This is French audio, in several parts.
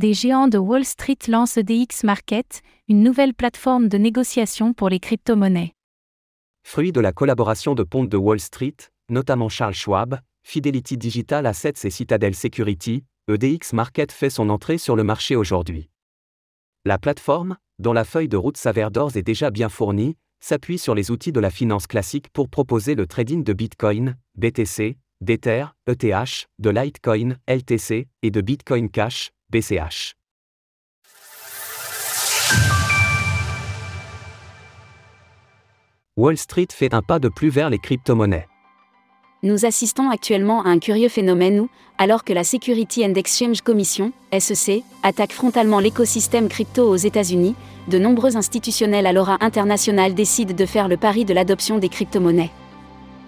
des géants de Wall Street lancent EDX Market, une nouvelle plateforme de négociation pour les crypto-monnaies. Fruit de la collaboration de pontes de Wall Street, notamment Charles Schwab, Fidelity Digital Assets et Citadel Security, EDX Market fait son entrée sur le marché aujourd'hui. La plateforme, dont la feuille de route s'avère d'ores et déjà bien fournie, s'appuie sur les outils de la finance classique pour proposer le trading de Bitcoin, BTC, d'Ether, ETH, de Litecoin, LTC, et de Bitcoin Cash, BCH. Wall Street fait un pas de plus vers les crypto-monnaies. Nous assistons actuellement à un curieux phénomène où, alors que la Security and Exchange Commission, SEC, attaque frontalement l'écosystème crypto aux États-Unis, de nombreux institutionnels à l'aura internationale décident de faire le pari de l'adoption des crypto-monnaies.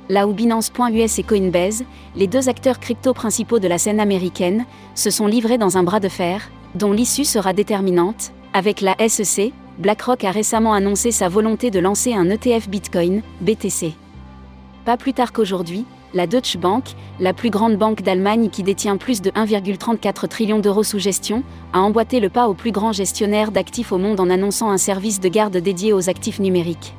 Là où Binance.us et Coinbase, les deux acteurs crypto principaux de la scène américaine, se sont livrés dans un bras de fer, dont l'issue sera déterminante, avec la SEC, BlackRock a récemment annoncé sa volonté de lancer un ETF Bitcoin, BTC. Pas plus tard qu'aujourd'hui, la Deutsche Bank, la plus grande banque d'Allemagne qui détient plus de 1,34 trillion d'euros sous gestion, a emboîté le pas au plus grand gestionnaire d'actifs au monde en annonçant un service de garde dédié aux actifs numériques.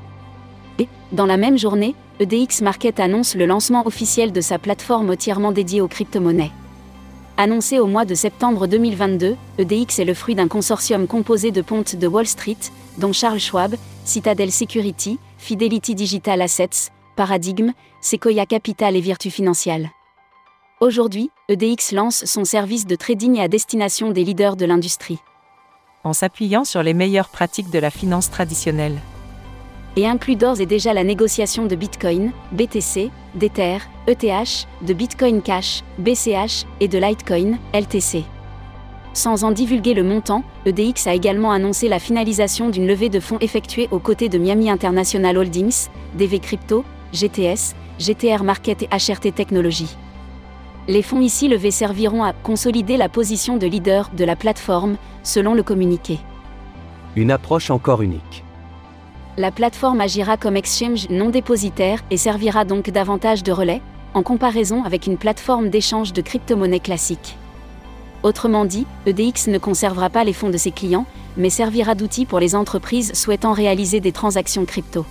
Dans la même journée, EDX Market annonce le lancement officiel de sa plateforme entièrement dédiée aux crypto-monnaies. Annoncé au mois de septembre 2022, EDX est le fruit d'un consortium composé de pontes de Wall Street, dont Charles Schwab, Citadel Security, Fidelity Digital Assets, Paradigm, Sequoia Capital et Virtu Financial. Aujourd'hui, EDX lance son service de trading à destination des leaders de l'industrie. En s'appuyant sur les meilleures pratiques de la finance traditionnelle et inclut d'ores et déjà la négociation de Bitcoin, BTC, d'Ether, ETH, de Bitcoin Cash, BCH et de Litecoin, LTC. Sans en divulguer le montant, EDX a également annoncé la finalisation d'une levée de fonds effectuée aux côtés de Miami International Holdings, DV Crypto, GTS, GTR Market et HRT Technologies. Les fonds ici levés serviront à consolider la position de leader de la plateforme, selon le communiqué. Une approche encore unique la plateforme agira comme exchange non dépositaire et servira donc davantage de relais, en comparaison avec une plateforme d'échange de crypto-monnaies classique. Autrement dit, EDX ne conservera pas les fonds de ses clients, mais servira d'outil pour les entreprises souhaitant réaliser des transactions crypto.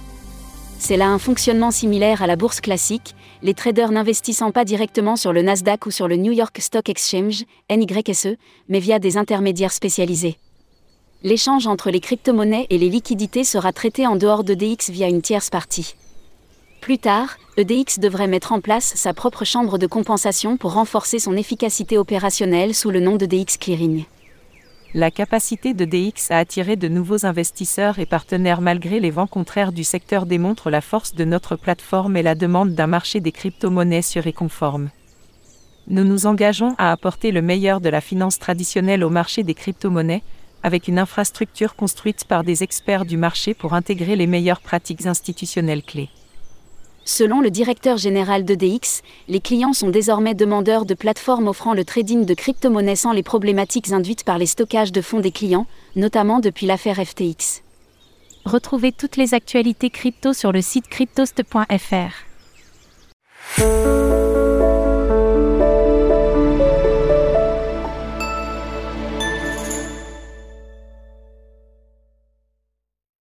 C'est là un fonctionnement similaire à la bourse classique, les traders n'investissant pas directement sur le Nasdaq ou sur le New York Stock Exchange, NYSE, mais via des intermédiaires spécialisés l'échange entre les crypto-monnaies et les liquidités sera traité en dehors d'EDX via une tierce partie. Plus tard, EDX devrait mettre en place sa propre chambre de compensation pour renforcer son efficacité opérationnelle sous le nom de DX Clearing. La capacité de DX à attirer de nouveaux investisseurs et partenaires malgré les vents contraires du secteur démontre la force de notre plateforme et la demande d'un marché des crypto-monnaies sûr et conforme. Nous nous engageons à apporter le meilleur de la finance traditionnelle au marché des crypto-monnaies, avec une infrastructure construite par des experts du marché pour intégrer les meilleures pratiques institutionnelles clés. Selon le directeur général de DX, les clients sont désormais demandeurs de plateformes offrant le trading de crypto-monnaies sans les problématiques induites par les stockages de fonds des clients, notamment depuis l'affaire FTX. Retrouvez toutes les actualités crypto sur le site cryptost.fr.